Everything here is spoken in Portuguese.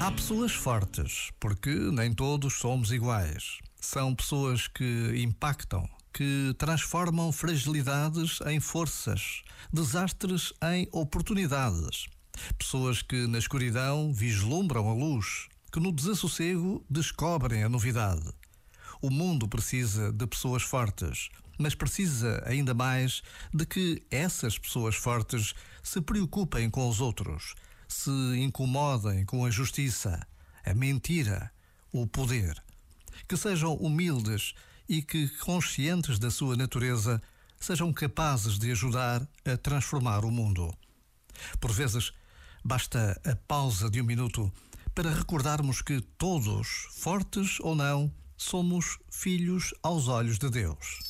Há pessoas fortes, porque nem todos somos iguais. São pessoas que impactam, que transformam fragilidades em forças, desastres em oportunidades. Pessoas que na escuridão vislumbram a luz, que no desassossego descobrem a novidade. O mundo precisa de pessoas fortes, mas precisa ainda mais de que essas pessoas fortes se preocupem com os outros, se incomodem com a justiça, a mentira, o poder. Que sejam humildes e que, conscientes da sua natureza, sejam capazes de ajudar a transformar o mundo. Por vezes, basta a pausa de um minuto para recordarmos que todos, fortes ou não, somos filhos aos olhos de Deus.